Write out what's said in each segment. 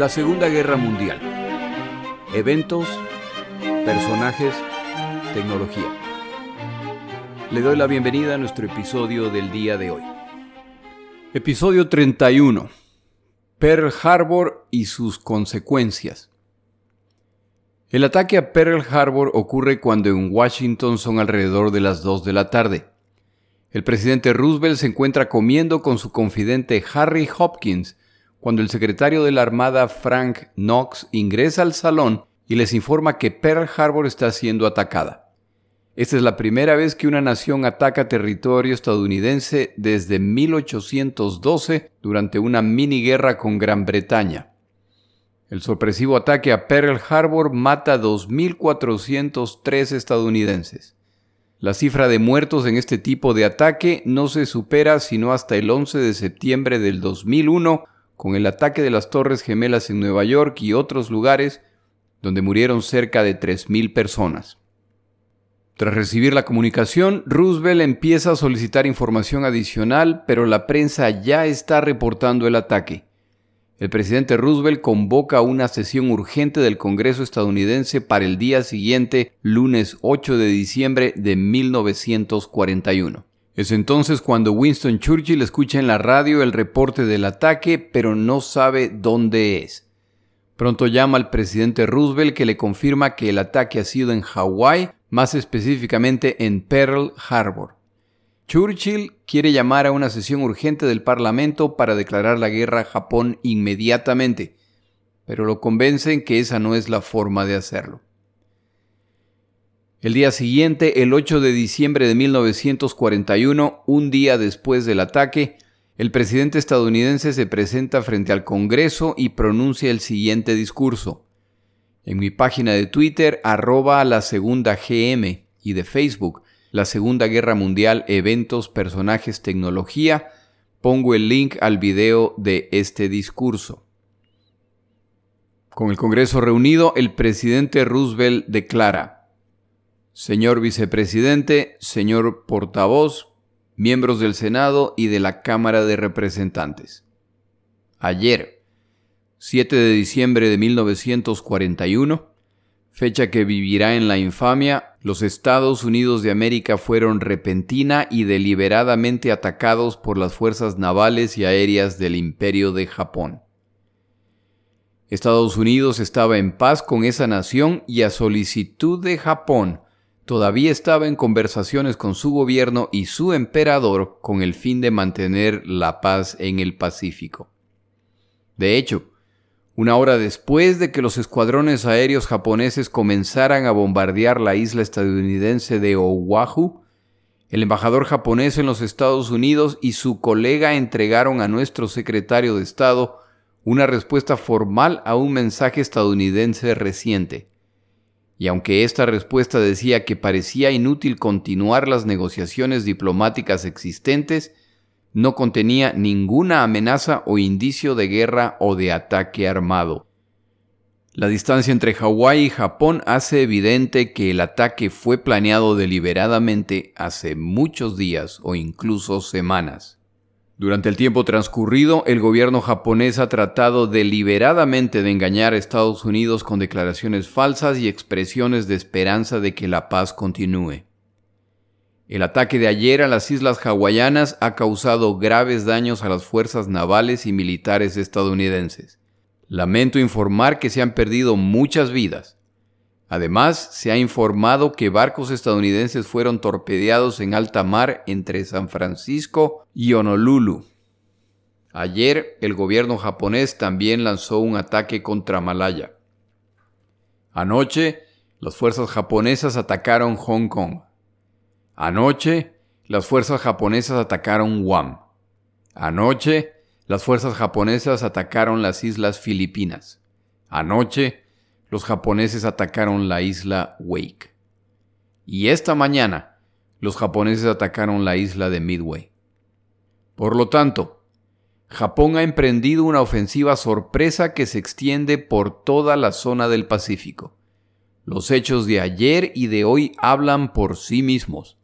La Segunda Guerra Mundial. Eventos, personajes, tecnología. Le doy la bienvenida a nuestro episodio del día de hoy. Episodio 31. Pearl Harbor y sus consecuencias. El ataque a Pearl Harbor ocurre cuando en Washington son alrededor de las 2 de la tarde. El presidente Roosevelt se encuentra comiendo con su confidente Harry Hopkins cuando el secretario de la Armada Frank Knox ingresa al salón y les informa que Pearl Harbor está siendo atacada. Esta es la primera vez que una nación ataca territorio estadounidense desde 1812 durante una mini guerra con Gran Bretaña. El sorpresivo ataque a Pearl Harbor mata a 2.403 estadounidenses. La cifra de muertos en este tipo de ataque no se supera sino hasta el 11 de septiembre del 2001 con el ataque de las Torres Gemelas en Nueva York y otros lugares donde murieron cerca de 3.000 personas. Tras recibir la comunicación, Roosevelt empieza a solicitar información adicional, pero la prensa ya está reportando el ataque. El presidente Roosevelt convoca una sesión urgente del Congreso estadounidense para el día siguiente, lunes 8 de diciembre de 1941. Es entonces cuando Winston Churchill escucha en la radio el reporte del ataque, pero no sabe dónde es. Pronto llama al presidente Roosevelt que le confirma que el ataque ha sido en Hawái, más específicamente en Pearl Harbor. Churchill quiere llamar a una sesión urgente del Parlamento para declarar la guerra a Japón inmediatamente, pero lo convencen que esa no es la forma de hacerlo. El día siguiente, el 8 de diciembre de 1941, un día después del ataque, el presidente estadounidense se presenta frente al Congreso y pronuncia el siguiente discurso. En mi página de Twitter, arroba la segunda GM, y de Facebook, la Segunda Guerra Mundial, Eventos, Personajes, Tecnología, pongo el link al video de este discurso. Con el Congreso reunido, el presidente Roosevelt declara, Señor vicepresidente, señor portavoz, miembros del Senado y de la Cámara de Representantes. Ayer, 7 de diciembre de 1941, fecha que vivirá en la infamia, los Estados Unidos de América fueron repentina y deliberadamente atacados por las fuerzas navales y aéreas del Imperio de Japón. Estados Unidos estaba en paz con esa nación y a solicitud de Japón todavía estaba en conversaciones con su gobierno y su emperador con el fin de mantener la paz en el Pacífico. De hecho, una hora después de que los escuadrones aéreos japoneses comenzaran a bombardear la isla estadounidense de Oahu, el embajador japonés en los Estados Unidos y su colega entregaron a nuestro secretario de Estado una respuesta formal a un mensaje estadounidense reciente y aunque esta respuesta decía que parecía inútil continuar las negociaciones diplomáticas existentes, no contenía ninguna amenaza o indicio de guerra o de ataque armado. La distancia entre Hawái y Japón hace evidente que el ataque fue planeado deliberadamente hace muchos días o incluso semanas. Durante el tiempo transcurrido, el gobierno japonés ha tratado deliberadamente de engañar a Estados Unidos con declaraciones falsas y expresiones de esperanza de que la paz continúe. El ataque de ayer a las islas hawaianas ha causado graves daños a las fuerzas navales y militares estadounidenses. Lamento informar que se han perdido muchas vidas, Además, se ha informado que barcos estadounidenses fueron torpedeados en alta mar entre San Francisco y Honolulu. Ayer, el gobierno japonés también lanzó un ataque contra Malaya. Anoche, las fuerzas japonesas atacaron Hong Kong. Anoche, las fuerzas japonesas atacaron Guam. Anoche, las fuerzas japonesas atacaron las islas Filipinas. Anoche, los japoneses atacaron la isla Wake. Y esta mañana, los japoneses atacaron la isla de Midway. Por lo tanto, Japón ha emprendido una ofensiva sorpresa que se extiende por toda la zona del Pacífico. Los hechos de ayer y de hoy hablan por sí mismos.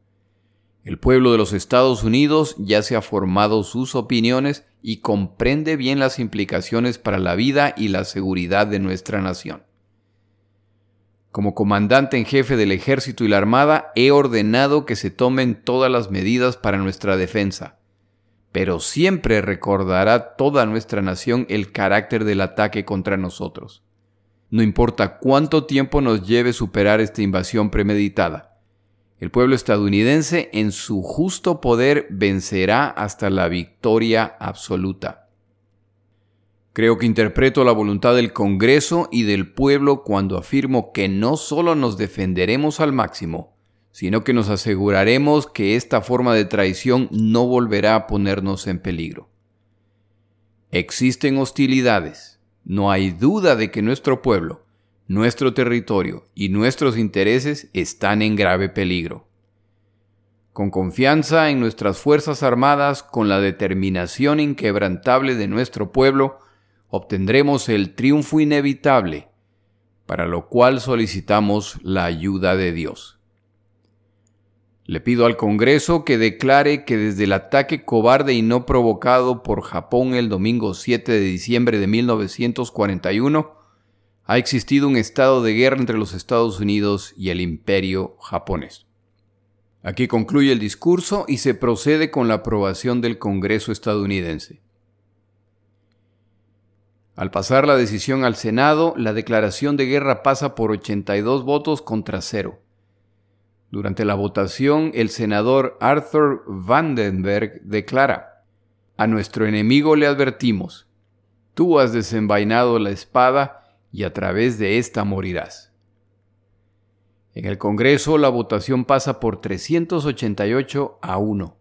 El pueblo de los Estados Unidos ya se ha formado sus opiniones y comprende bien las implicaciones para la vida y la seguridad de nuestra nación. Como comandante en jefe del ejército y la armada, he ordenado que se tomen todas las medidas para nuestra defensa, pero siempre recordará toda nuestra nación el carácter del ataque contra nosotros. No importa cuánto tiempo nos lleve superar esta invasión premeditada. El pueblo estadounidense en su justo poder vencerá hasta la victoria absoluta. Creo que interpreto la voluntad del Congreso y del pueblo cuando afirmo que no solo nos defenderemos al máximo, sino que nos aseguraremos que esta forma de traición no volverá a ponernos en peligro. Existen hostilidades. No hay duda de que nuestro pueblo, nuestro territorio y nuestros intereses están en grave peligro. Con confianza en nuestras Fuerzas Armadas, con la determinación inquebrantable de nuestro pueblo, obtendremos el triunfo inevitable, para lo cual solicitamos la ayuda de Dios. Le pido al Congreso que declare que desde el ataque cobarde y no provocado por Japón el domingo 7 de diciembre de 1941, ha existido un estado de guerra entre los Estados Unidos y el imperio japonés. Aquí concluye el discurso y se procede con la aprobación del Congreso estadounidense. Al pasar la decisión al Senado, la declaración de guerra pasa por 82 votos contra cero. Durante la votación, el senador Arthur Vandenberg declara, A nuestro enemigo le advertimos, tú has desenvainado la espada y a través de ésta morirás. En el Congreso la votación pasa por 388 a 1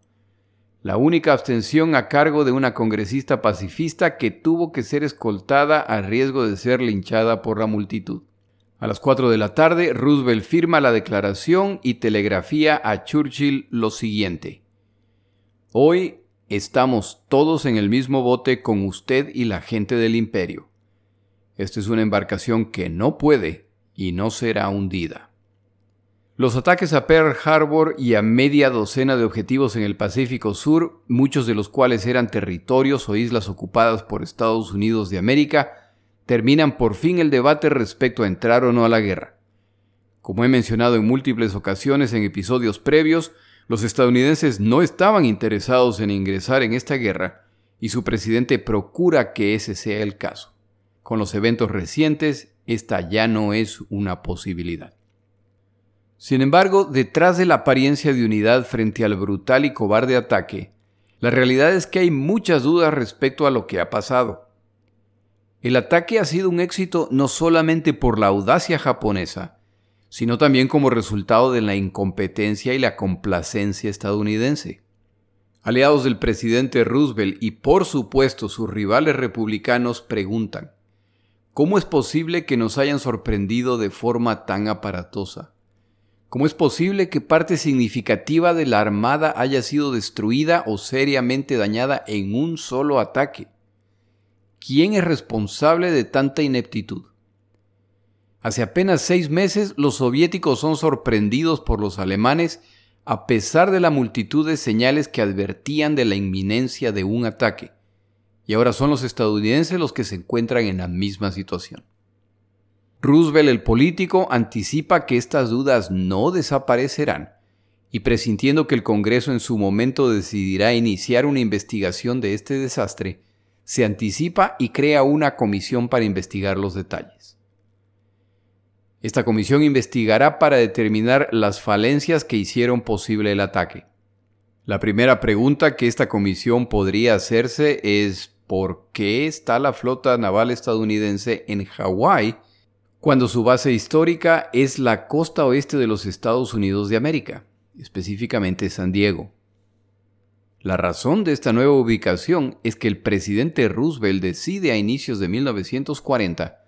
la única abstención a cargo de una congresista pacifista que tuvo que ser escoltada a riesgo de ser linchada por la multitud. A las 4 de la tarde, Roosevelt firma la declaración y telegrafía a Churchill lo siguiente. Hoy estamos todos en el mismo bote con usted y la gente del imperio. Esta es una embarcación que no puede y no será hundida. Los ataques a Pearl Harbor y a media docena de objetivos en el Pacífico Sur, muchos de los cuales eran territorios o islas ocupadas por Estados Unidos de América, terminan por fin el debate respecto a entrar o no a la guerra. Como he mencionado en múltiples ocasiones en episodios previos, los estadounidenses no estaban interesados en ingresar en esta guerra y su presidente procura que ese sea el caso. Con los eventos recientes, esta ya no es una posibilidad. Sin embargo, detrás de la apariencia de unidad frente al brutal y cobarde ataque, la realidad es que hay muchas dudas respecto a lo que ha pasado. El ataque ha sido un éxito no solamente por la audacia japonesa, sino también como resultado de la incompetencia y la complacencia estadounidense. Aliados del presidente Roosevelt y por supuesto sus rivales republicanos preguntan, ¿cómo es posible que nos hayan sorprendido de forma tan aparatosa? ¿Cómo es posible que parte significativa de la Armada haya sido destruida o seriamente dañada en un solo ataque? ¿Quién es responsable de tanta ineptitud? Hace apenas seis meses los soviéticos son sorprendidos por los alemanes a pesar de la multitud de señales que advertían de la inminencia de un ataque, y ahora son los estadounidenses los que se encuentran en la misma situación. Roosevelt el político anticipa que estas dudas no desaparecerán y presintiendo que el Congreso en su momento decidirá iniciar una investigación de este desastre, se anticipa y crea una comisión para investigar los detalles. Esta comisión investigará para determinar las falencias que hicieron posible el ataque. La primera pregunta que esta comisión podría hacerse es ¿por qué está la flota naval estadounidense en Hawái cuando su base histórica es la costa oeste de los Estados Unidos de América, específicamente San Diego. La razón de esta nueva ubicación es que el presidente Roosevelt decide a inicios de 1940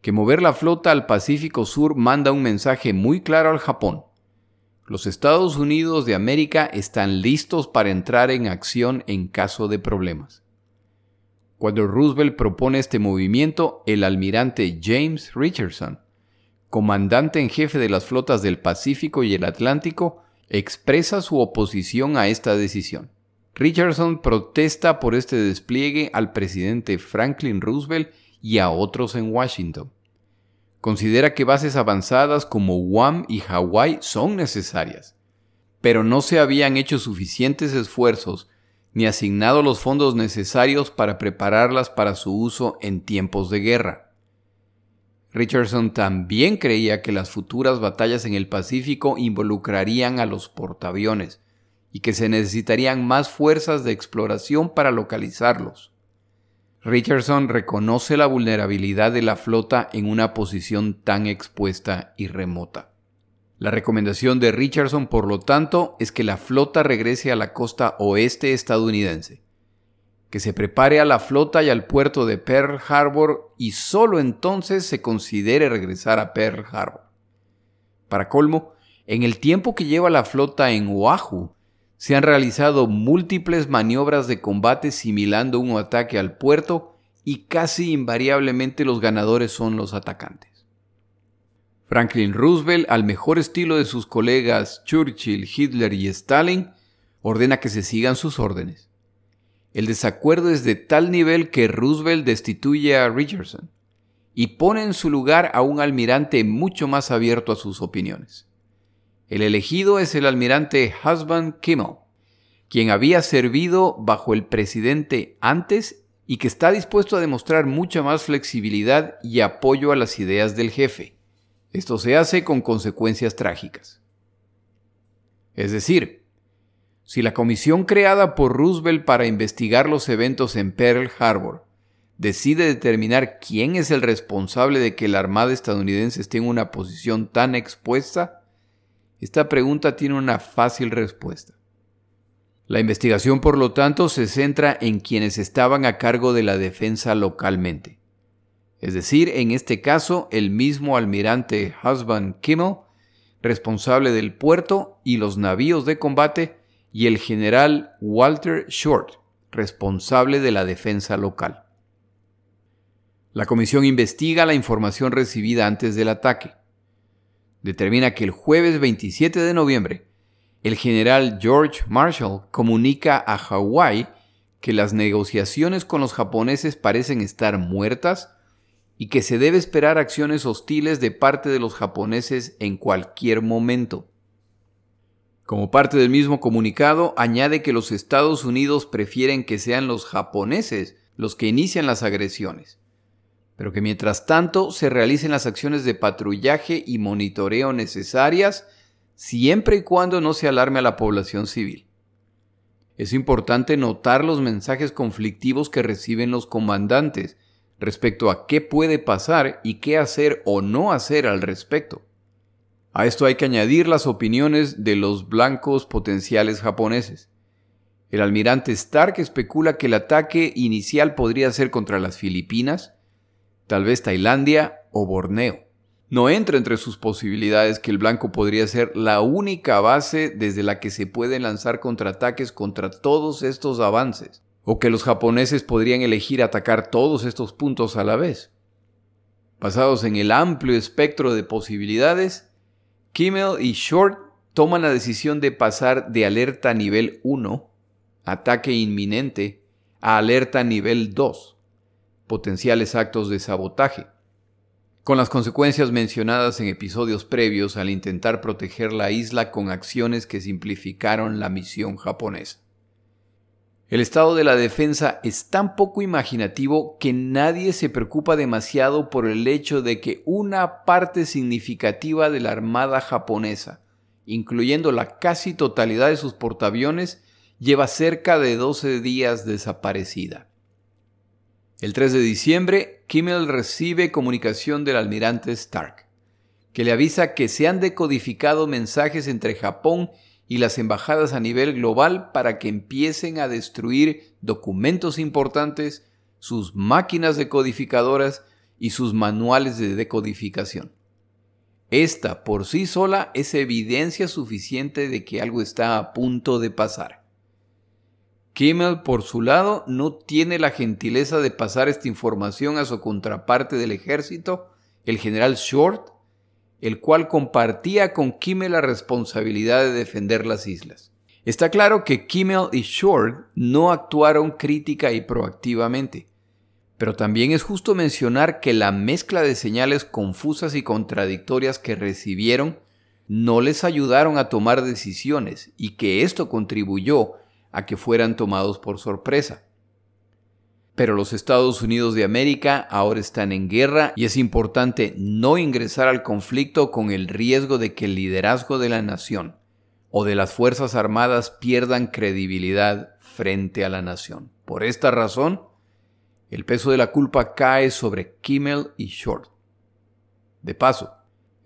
que mover la flota al Pacífico Sur manda un mensaje muy claro al Japón. Los Estados Unidos de América están listos para entrar en acción en caso de problemas. Cuando Roosevelt propone este movimiento, el almirante James Richardson, comandante en jefe de las flotas del Pacífico y el Atlántico, expresa su oposición a esta decisión. Richardson protesta por este despliegue al presidente Franklin Roosevelt y a otros en Washington. Considera que bases avanzadas como Guam y Hawái son necesarias, pero no se habían hecho suficientes esfuerzos ni asignado los fondos necesarios para prepararlas para su uso en tiempos de guerra. Richardson también creía que las futuras batallas en el Pacífico involucrarían a los portaaviones y que se necesitarían más fuerzas de exploración para localizarlos. Richardson reconoce la vulnerabilidad de la flota en una posición tan expuesta y remota. La recomendación de Richardson, por lo tanto, es que la flota regrese a la costa oeste estadounidense, que se prepare a la flota y al puerto de Pearl Harbor y solo entonces se considere regresar a Pearl Harbor. Para colmo, en el tiempo que lleva la flota en Oahu, se han realizado múltiples maniobras de combate similando un ataque al puerto y casi invariablemente los ganadores son los atacantes. Franklin Roosevelt, al mejor estilo de sus colegas Churchill, Hitler y Stalin, ordena que se sigan sus órdenes. El desacuerdo es de tal nivel que Roosevelt destituye a Richardson y pone en su lugar a un almirante mucho más abierto a sus opiniones. El elegido es el almirante Husband Kimmel, quien había servido bajo el presidente antes y que está dispuesto a demostrar mucha más flexibilidad y apoyo a las ideas del jefe. Esto se hace con consecuencias trágicas. Es decir, si la comisión creada por Roosevelt para investigar los eventos en Pearl Harbor decide determinar quién es el responsable de que la Armada estadounidense esté en una posición tan expuesta, esta pregunta tiene una fácil respuesta. La investigación, por lo tanto, se centra en quienes estaban a cargo de la defensa localmente es decir, en este caso el mismo almirante Husband Kimmel, responsable del puerto y los navíos de combate, y el general Walter Short, responsable de la defensa local. La comisión investiga la información recibida antes del ataque. Determina que el jueves 27 de noviembre, el general George Marshall comunica a Hawái que las negociaciones con los japoneses parecen estar muertas y que se debe esperar acciones hostiles de parte de los japoneses en cualquier momento. Como parte del mismo comunicado, añade que los Estados Unidos prefieren que sean los japoneses los que inician las agresiones, pero que mientras tanto se realicen las acciones de patrullaje y monitoreo necesarias siempre y cuando no se alarme a la población civil. Es importante notar los mensajes conflictivos que reciben los comandantes, respecto a qué puede pasar y qué hacer o no hacer al respecto. A esto hay que añadir las opiniones de los blancos potenciales japoneses. El almirante Stark especula que el ataque inicial podría ser contra las Filipinas, tal vez Tailandia o Borneo. No entra entre sus posibilidades que el blanco podría ser la única base desde la que se pueden lanzar contraataques contra todos estos avances o que los japoneses podrían elegir atacar todos estos puntos a la vez. Basados en el amplio espectro de posibilidades, Kimmel y Short toman la decisión de pasar de alerta nivel 1, ataque inminente, a alerta nivel 2, potenciales actos de sabotaje, con las consecuencias mencionadas en episodios previos al intentar proteger la isla con acciones que simplificaron la misión japonesa. El estado de la defensa es tan poco imaginativo que nadie se preocupa demasiado por el hecho de que una parte significativa de la Armada japonesa, incluyendo la casi totalidad de sus portaaviones, lleva cerca de 12 días desaparecida. El 3 de diciembre, Kimmel recibe comunicación del almirante Stark, que le avisa que se han decodificado mensajes entre Japón y las embajadas a nivel global para que empiecen a destruir documentos importantes, sus máquinas decodificadoras y sus manuales de decodificación. Esta por sí sola es evidencia suficiente de que algo está a punto de pasar. Kimmel, por su lado, no tiene la gentileza de pasar esta información a su contraparte del ejército, el general Short, el cual compartía con Kimmel la responsabilidad de defender las islas. Está claro que Kimmel y Short no actuaron crítica y proactivamente, pero también es justo mencionar que la mezcla de señales confusas y contradictorias que recibieron no les ayudaron a tomar decisiones y que esto contribuyó a que fueran tomados por sorpresa. Pero los Estados Unidos de América ahora están en guerra y es importante no ingresar al conflicto con el riesgo de que el liderazgo de la nación o de las Fuerzas Armadas pierdan credibilidad frente a la nación. Por esta razón, el peso de la culpa cae sobre Kimmel y Short. De paso,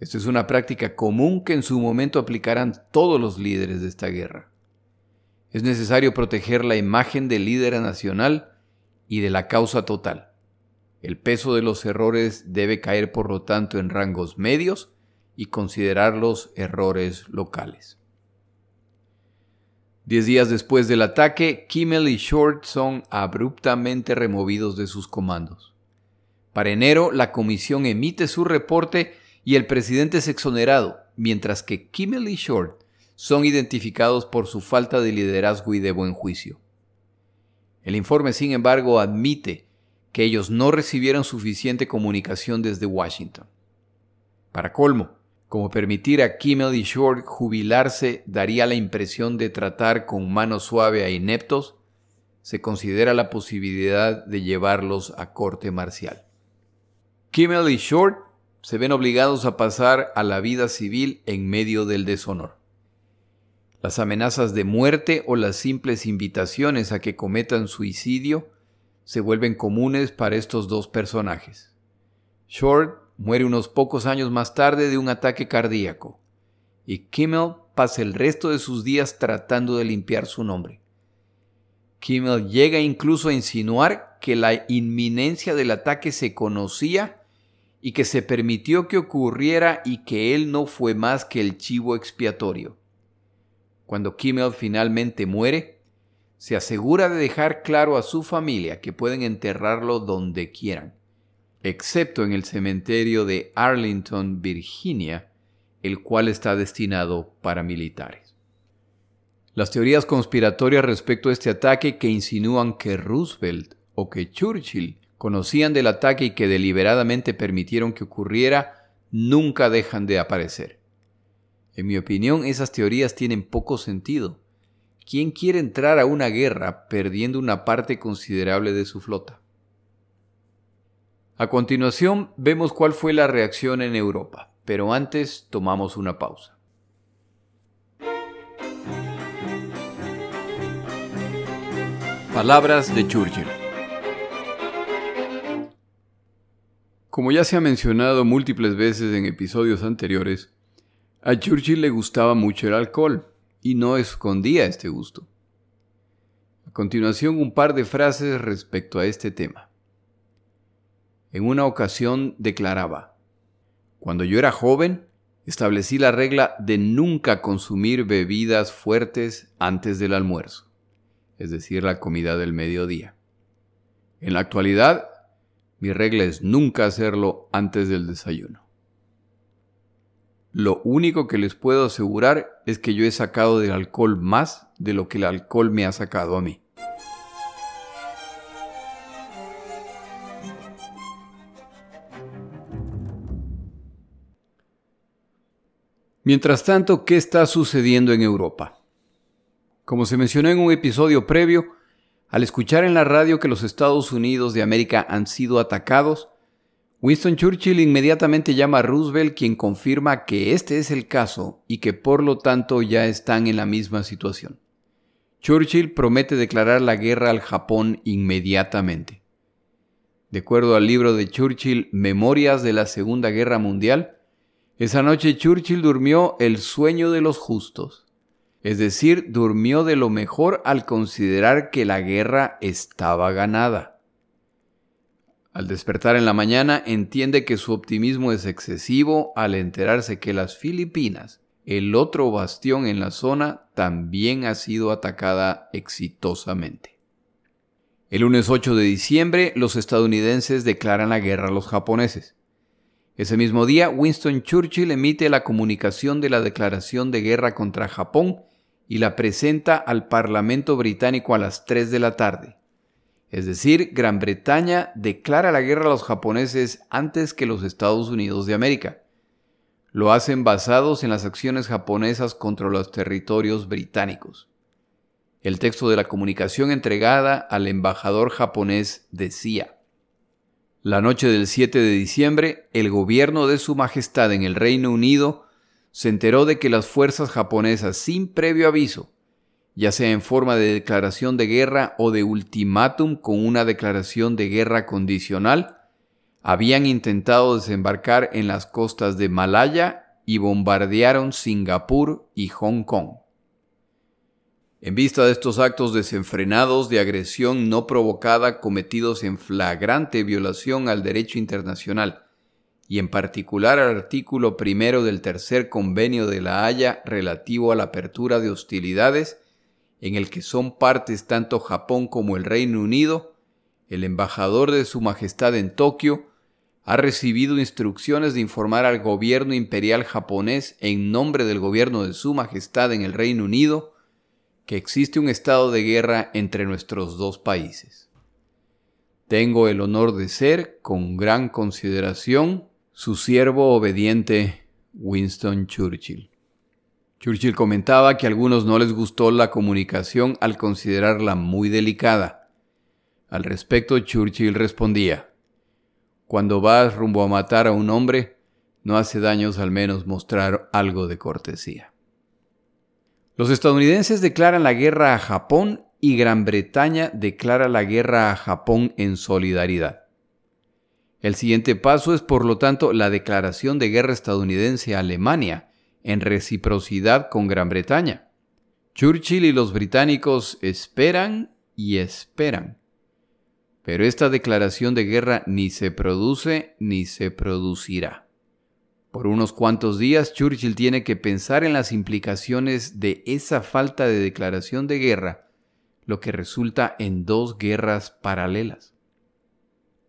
esta es una práctica común que en su momento aplicarán todos los líderes de esta guerra. Es necesario proteger la imagen del líder nacional y de la causa total. El peso de los errores debe caer por lo tanto en rangos medios y considerarlos errores locales. Diez días después del ataque, Kimmel y Short son abruptamente removidos de sus comandos. Para enero, la comisión emite su reporte y el presidente es exonerado, mientras que Kimmel y Short son identificados por su falta de liderazgo y de buen juicio. El informe, sin embargo, admite que ellos no recibieron suficiente comunicación desde Washington. Para colmo, como permitir a Kimmel y Short jubilarse daría la impresión de tratar con mano suave a ineptos, se considera la posibilidad de llevarlos a corte marcial. Kimmel y Short se ven obligados a pasar a la vida civil en medio del deshonor. Las amenazas de muerte o las simples invitaciones a que cometan suicidio se vuelven comunes para estos dos personajes. Short muere unos pocos años más tarde de un ataque cardíaco, y Kimmel pasa el resto de sus días tratando de limpiar su nombre. Kimmel llega incluso a insinuar que la inminencia del ataque se conocía y que se permitió que ocurriera y que él no fue más que el chivo expiatorio. Cuando Kimmel finalmente muere, se asegura de dejar claro a su familia que pueden enterrarlo donde quieran excepto en el cementerio de Arlington, Virginia, el cual está destinado para militares. Las teorías conspiratorias respecto a este ataque que insinúan que Roosevelt o que Churchill conocían del ataque y que deliberadamente permitieron que ocurriera nunca dejan de aparecer. En mi opinión, esas teorías tienen poco sentido. ¿Quién quiere entrar a una guerra perdiendo una parte considerable de su flota? A continuación vemos cuál fue la reacción en Europa, pero antes tomamos una pausa. Palabras de Churchill. Como ya se ha mencionado múltiples veces en episodios anteriores, a Churchill le gustaba mucho el alcohol y no escondía este gusto. A continuación un par de frases respecto a este tema. En una ocasión declaraba, Cuando yo era joven, establecí la regla de nunca consumir bebidas fuertes antes del almuerzo, es decir, la comida del mediodía. En la actualidad, mi regla es nunca hacerlo antes del desayuno. Lo único que les puedo asegurar es que yo he sacado del alcohol más de lo que el alcohol me ha sacado a mí. Mientras tanto, ¿qué está sucediendo en Europa? Como se mencionó en un episodio previo, al escuchar en la radio que los Estados Unidos de América han sido atacados, Winston Churchill inmediatamente llama a Roosevelt quien confirma que este es el caso y que por lo tanto ya están en la misma situación. Churchill promete declarar la guerra al Japón inmediatamente. De acuerdo al libro de Churchill Memorias de la Segunda Guerra Mundial, esa noche Churchill durmió el sueño de los justos, es decir, durmió de lo mejor al considerar que la guerra estaba ganada. Al despertar en la mañana entiende que su optimismo es excesivo al enterarse que las Filipinas, el otro bastión en la zona, también ha sido atacada exitosamente. El lunes 8 de diciembre, los estadounidenses declaran la guerra a los japoneses. Ese mismo día, Winston Churchill emite la comunicación de la declaración de guerra contra Japón y la presenta al Parlamento británico a las 3 de la tarde. Es decir, Gran Bretaña declara la guerra a los japoneses antes que los Estados Unidos de América. Lo hacen basados en las acciones japonesas contra los territorios británicos. El texto de la comunicación entregada al embajador japonés decía, La noche del 7 de diciembre, el gobierno de Su Majestad en el Reino Unido se enteró de que las fuerzas japonesas, sin previo aviso, ya sea en forma de declaración de guerra o de ultimátum con una declaración de guerra condicional, habían intentado desembarcar en las costas de Malaya y bombardearon Singapur y Hong Kong. En vista de estos actos desenfrenados de agresión no provocada cometidos en flagrante violación al derecho internacional, y en particular al artículo primero del tercer convenio de la Haya relativo a la apertura de hostilidades, en el que son partes tanto Japón como el Reino Unido, el embajador de Su Majestad en Tokio ha recibido instrucciones de informar al gobierno imperial japonés en nombre del gobierno de Su Majestad en el Reino Unido que existe un estado de guerra entre nuestros dos países. Tengo el honor de ser, con gran consideración, su siervo obediente Winston Churchill. Churchill comentaba que a algunos no les gustó la comunicación al considerarla muy delicada. Al respecto, Churchill respondía, Cuando vas rumbo a matar a un hombre, no hace daños al menos mostrar algo de cortesía. Los estadounidenses declaran la guerra a Japón y Gran Bretaña declara la guerra a Japón en solidaridad. El siguiente paso es, por lo tanto, la declaración de guerra estadounidense a Alemania, en reciprocidad con Gran Bretaña. Churchill y los británicos esperan y esperan. Pero esta declaración de guerra ni se produce ni se producirá. Por unos cuantos días Churchill tiene que pensar en las implicaciones de esa falta de declaración de guerra, lo que resulta en dos guerras paralelas.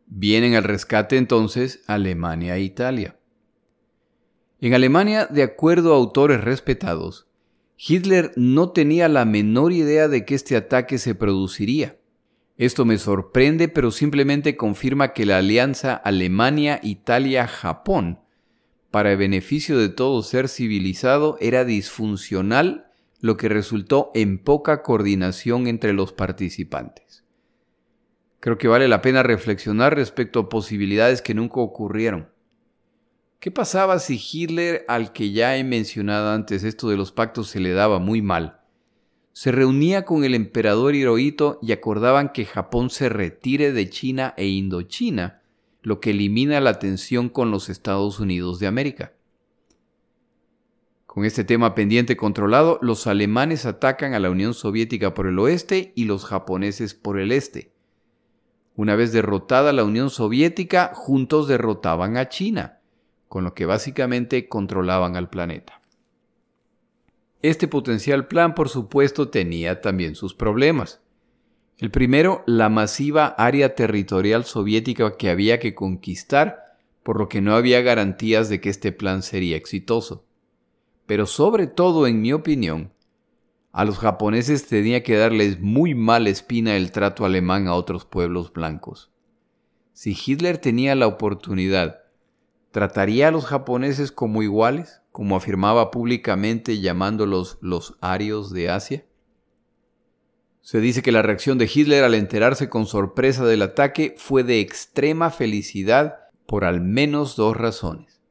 Vienen al rescate entonces Alemania e Italia. En Alemania, de acuerdo a autores respetados, Hitler no tenía la menor idea de que este ataque se produciría. Esto me sorprende, pero simplemente confirma que la alianza Alemania-Italia-Japón, para el beneficio de todo ser civilizado, era disfuncional, lo que resultó en poca coordinación entre los participantes. Creo que vale la pena reflexionar respecto a posibilidades que nunca ocurrieron. ¿Qué pasaba si Hitler, al que ya he mencionado antes esto de los pactos se le daba muy mal, se reunía con el emperador Hirohito y acordaban que Japón se retire de China e Indochina, lo que elimina la tensión con los Estados Unidos de América? Con este tema pendiente controlado, los alemanes atacan a la Unión Soviética por el oeste y los japoneses por el este. Una vez derrotada la Unión Soviética, juntos derrotaban a China con lo que básicamente controlaban al planeta. Este potencial plan, por supuesto, tenía también sus problemas. El primero, la masiva área territorial soviética que había que conquistar, por lo que no había garantías de que este plan sería exitoso. Pero sobre todo, en mi opinión, a los japoneses tenía que darles muy mala espina el trato alemán a otros pueblos blancos. Si Hitler tenía la oportunidad ¿Trataría a los japoneses como iguales, como afirmaba públicamente llamándolos los arios de Asia? Se dice que la reacción de Hitler al enterarse con sorpresa del ataque fue de extrema felicidad por al menos dos razones.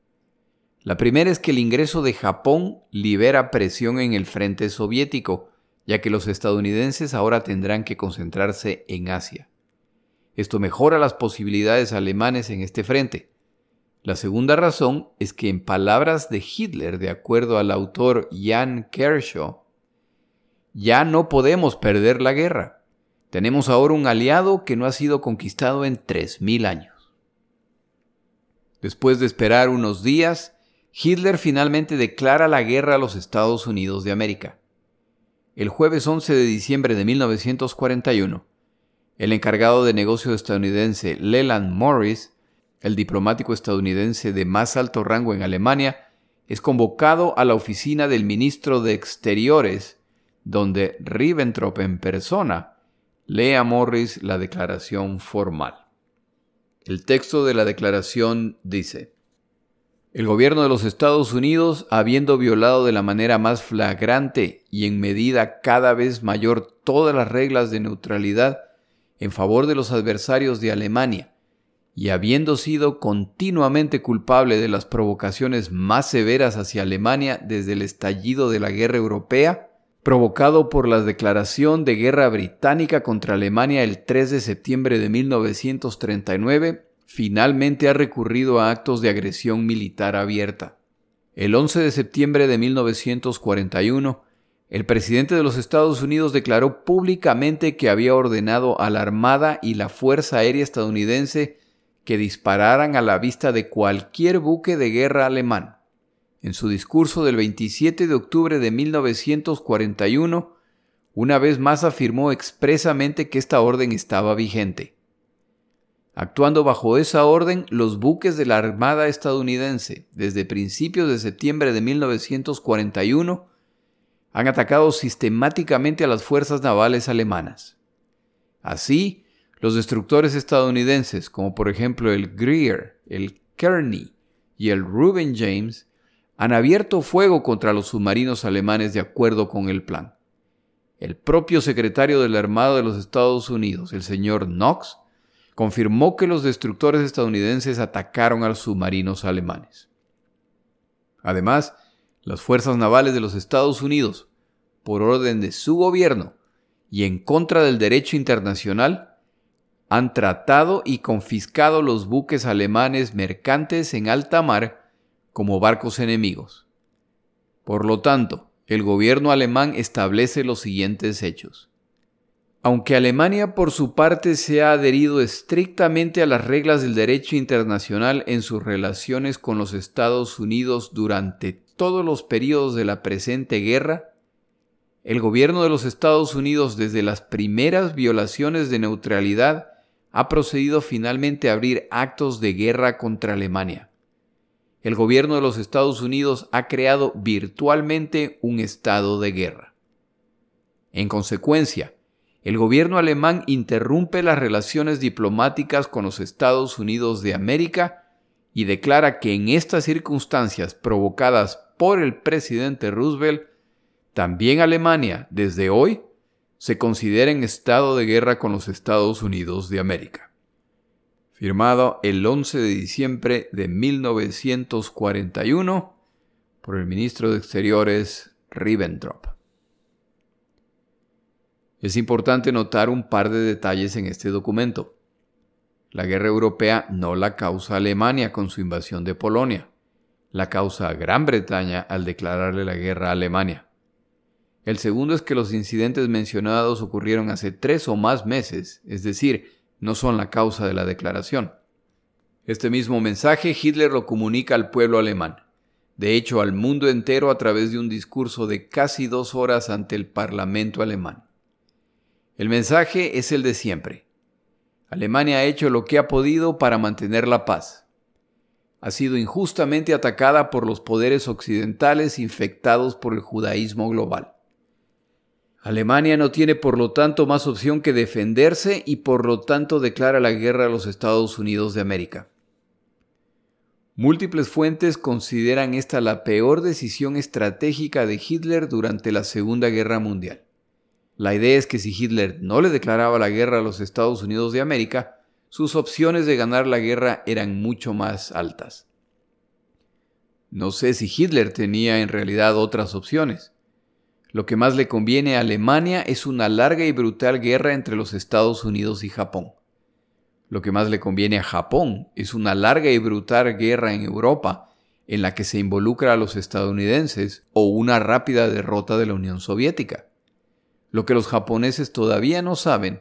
La primera es que el ingreso de Japón libera presión en el frente soviético, ya que los estadounidenses ahora tendrán que concentrarse en Asia. Esto mejora las posibilidades alemanes en este frente. La segunda razón es que en palabras de Hitler, de acuerdo al autor Jan Kershaw, ya no podemos perder la guerra. Tenemos ahora un aliado que no ha sido conquistado en 3.000 años. Después de esperar unos días, Hitler finalmente declara la guerra a los Estados Unidos de América. El jueves 11 de diciembre de 1941, el encargado de negocio estadounidense Leland Morris el diplomático estadounidense de más alto rango en Alemania, es convocado a la oficina del ministro de Exteriores donde Ribbentrop en persona lee a Morris la declaración formal. El texto de la declaración dice, el gobierno de los Estados Unidos, habiendo violado de la manera más flagrante y en medida cada vez mayor todas las reglas de neutralidad en favor de los adversarios de Alemania, y habiendo sido continuamente culpable de las provocaciones más severas hacia Alemania desde el estallido de la guerra europea, provocado por la declaración de guerra británica contra Alemania el 3 de septiembre de 1939, finalmente ha recurrido a actos de agresión militar abierta. El 11 de septiembre de 1941, el presidente de los Estados Unidos declaró públicamente que había ordenado a la Armada y la Fuerza Aérea estadounidense que dispararan a la vista de cualquier buque de guerra alemán. En su discurso del 27 de octubre de 1941, una vez más afirmó expresamente que esta orden estaba vigente. Actuando bajo esa orden, los buques de la Armada estadounidense, desde principios de septiembre de 1941, han atacado sistemáticamente a las fuerzas navales alemanas. Así, los destructores estadounidenses, como por ejemplo el Greer, el Kearney y el Reuben James, han abierto fuego contra los submarinos alemanes de acuerdo con el plan. El propio secretario de la Armada de los Estados Unidos, el señor Knox, confirmó que los destructores estadounidenses atacaron a los submarinos alemanes. Además, las fuerzas navales de los Estados Unidos, por orden de su gobierno y en contra del derecho internacional, han tratado y confiscado los buques alemanes mercantes en alta mar como barcos enemigos. Por lo tanto, el gobierno alemán establece los siguientes hechos. Aunque Alemania por su parte se ha adherido estrictamente a las reglas del derecho internacional en sus relaciones con los Estados Unidos durante todos los periodos de la presente guerra, el gobierno de los Estados Unidos desde las primeras violaciones de neutralidad ha procedido finalmente a abrir actos de guerra contra Alemania. El gobierno de los Estados Unidos ha creado virtualmente un estado de guerra. En consecuencia, el gobierno alemán interrumpe las relaciones diplomáticas con los Estados Unidos de América y declara que en estas circunstancias provocadas por el presidente Roosevelt, también Alemania, desde hoy, se considera en estado de guerra con los Estados Unidos de América. Firmado el 11 de diciembre de 1941 por el ministro de Exteriores Ribbentrop. Es importante notar un par de detalles en este documento. La guerra europea no la causa Alemania con su invasión de Polonia, la causa Gran Bretaña al declararle la guerra a Alemania. El segundo es que los incidentes mencionados ocurrieron hace tres o más meses, es decir, no son la causa de la declaración. Este mismo mensaje Hitler lo comunica al pueblo alemán, de hecho al mundo entero a través de un discurso de casi dos horas ante el Parlamento alemán. El mensaje es el de siempre. Alemania ha hecho lo que ha podido para mantener la paz. Ha sido injustamente atacada por los poderes occidentales infectados por el judaísmo global. Alemania no tiene por lo tanto más opción que defenderse y por lo tanto declara la guerra a los Estados Unidos de América. Múltiples fuentes consideran esta la peor decisión estratégica de Hitler durante la Segunda Guerra Mundial. La idea es que si Hitler no le declaraba la guerra a los Estados Unidos de América, sus opciones de ganar la guerra eran mucho más altas. No sé si Hitler tenía en realidad otras opciones. Lo que más le conviene a Alemania es una larga y brutal guerra entre los Estados Unidos y Japón. Lo que más le conviene a Japón es una larga y brutal guerra en Europa en la que se involucra a los estadounidenses o una rápida derrota de la Unión Soviética. Lo que los japoneses todavía no saben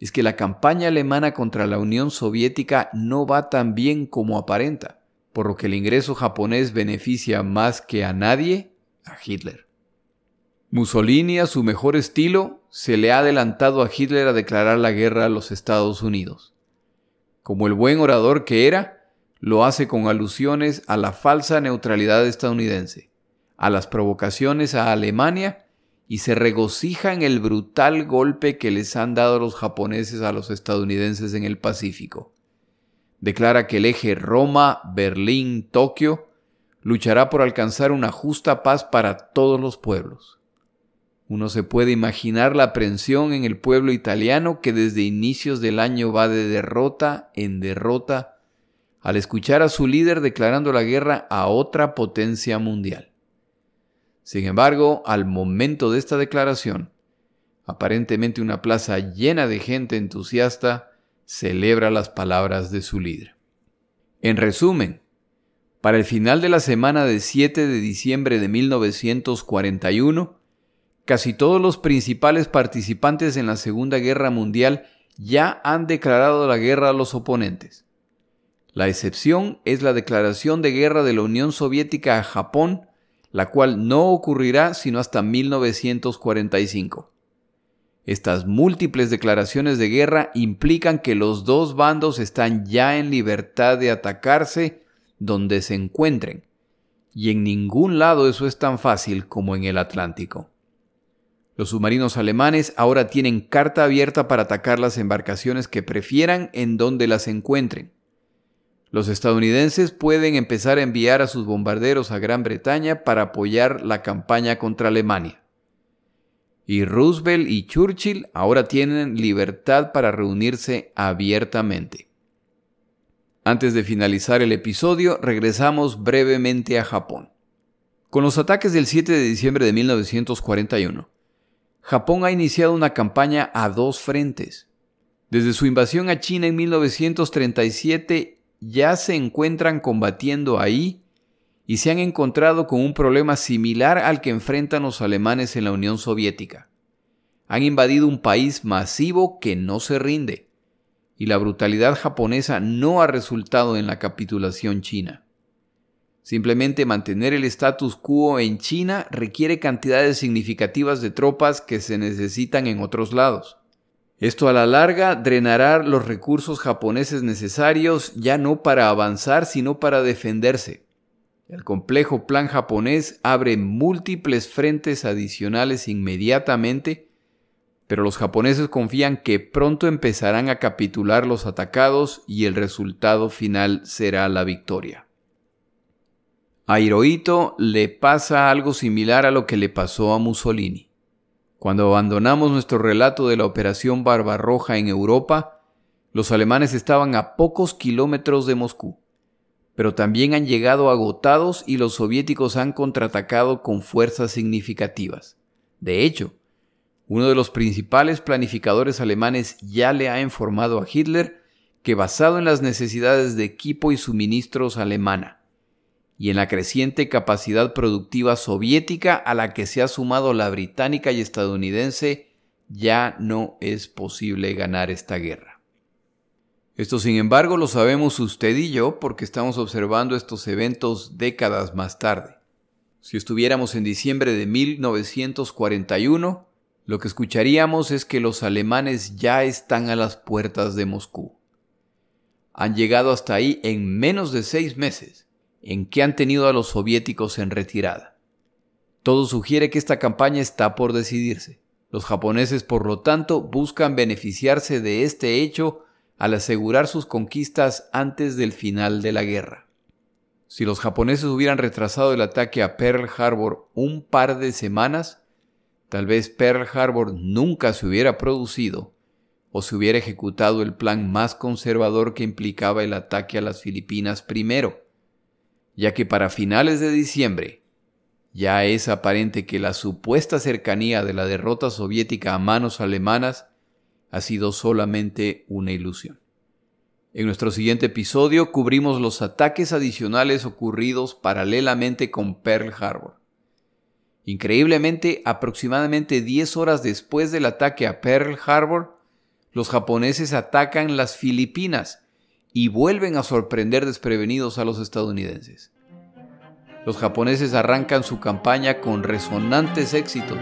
es que la campaña alemana contra la Unión Soviética no va tan bien como aparenta, por lo que el ingreso japonés beneficia más que a nadie a Hitler. Mussolini, a su mejor estilo, se le ha adelantado a Hitler a declarar la guerra a los Estados Unidos. Como el buen orador que era, lo hace con alusiones a la falsa neutralidad estadounidense, a las provocaciones a Alemania y se regocija en el brutal golpe que les han dado los japoneses a los estadounidenses en el Pacífico. Declara que el eje Roma, Berlín, Tokio luchará por alcanzar una justa paz para todos los pueblos. Uno se puede imaginar la aprensión en el pueblo italiano que desde inicios del año va de derrota en derrota al escuchar a su líder declarando la guerra a otra potencia mundial. Sin embargo, al momento de esta declaración, aparentemente una plaza llena de gente entusiasta celebra las palabras de su líder. En resumen, para el final de la semana del 7 de diciembre de 1941, casi todos los principales participantes en la Segunda Guerra Mundial ya han declarado la guerra a los oponentes. La excepción es la declaración de guerra de la Unión Soviética a Japón la cual no ocurrirá sino hasta 1945. Estas múltiples declaraciones de guerra implican que los dos bandos están ya en libertad de atacarse donde se encuentren, y en ningún lado eso es tan fácil como en el Atlántico. Los submarinos alemanes ahora tienen carta abierta para atacar las embarcaciones que prefieran en donde las encuentren. Los estadounidenses pueden empezar a enviar a sus bombarderos a Gran Bretaña para apoyar la campaña contra Alemania. Y Roosevelt y Churchill ahora tienen libertad para reunirse abiertamente. Antes de finalizar el episodio, regresamos brevemente a Japón. Con los ataques del 7 de diciembre de 1941, Japón ha iniciado una campaña a dos frentes. Desde su invasión a China en 1937 ya se encuentran combatiendo ahí y se han encontrado con un problema similar al que enfrentan los alemanes en la Unión Soviética. Han invadido un país masivo que no se rinde, y la brutalidad japonesa no ha resultado en la capitulación china. Simplemente mantener el status quo en China requiere cantidades significativas de tropas que se necesitan en otros lados. Esto a la larga drenará los recursos japoneses necesarios ya no para avanzar, sino para defenderse. El complejo plan japonés abre múltiples frentes adicionales inmediatamente, pero los japoneses confían que pronto empezarán a capitular los atacados y el resultado final será la victoria. A Hirohito le pasa algo similar a lo que le pasó a Mussolini. Cuando abandonamos nuestro relato de la Operación Barbarroja en Europa, los alemanes estaban a pocos kilómetros de Moscú, pero también han llegado agotados y los soviéticos han contraatacado con fuerzas significativas. De hecho, uno de los principales planificadores alemanes ya le ha informado a Hitler que basado en las necesidades de equipo y suministros alemana, y en la creciente capacidad productiva soviética a la que se ha sumado la británica y estadounidense, ya no es posible ganar esta guerra. Esto sin embargo lo sabemos usted y yo porque estamos observando estos eventos décadas más tarde. Si estuviéramos en diciembre de 1941, lo que escucharíamos es que los alemanes ya están a las puertas de Moscú. Han llegado hasta ahí en menos de seis meses en que han tenido a los soviéticos en retirada. Todo sugiere que esta campaña está por decidirse. Los japoneses, por lo tanto, buscan beneficiarse de este hecho al asegurar sus conquistas antes del final de la guerra. Si los japoneses hubieran retrasado el ataque a Pearl Harbor un par de semanas, tal vez Pearl Harbor nunca se hubiera producido o se hubiera ejecutado el plan más conservador que implicaba el ataque a las Filipinas primero ya que para finales de diciembre ya es aparente que la supuesta cercanía de la derrota soviética a manos alemanas ha sido solamente una ilusión. En nuestro siguiente episodio cubrimos los ataques adicionales ocurridos paralelamente con Pearl Harbor. Increíblemente, aproximadamente 10 horas después del ataque a Pearl Harbor, los japoneses atacan las Filipinas y vuelven a sorprender desprevenidos a los estadounidenses. Los japoneses arrancan su campaña con resonantes éxitos,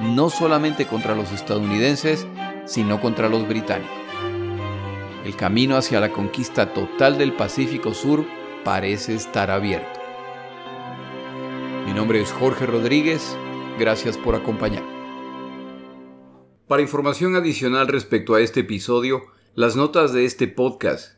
no solamente contra los estadounidenses, sino contra los británicos. El camino hacia la conquista total del Pacífico Sur parece estar abierto. Mi nombre es Jorge Rodríguez, gracias por acompañarme. Para información adicional respecto a este episodio, las notas de este podcast,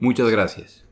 Muchas gracias.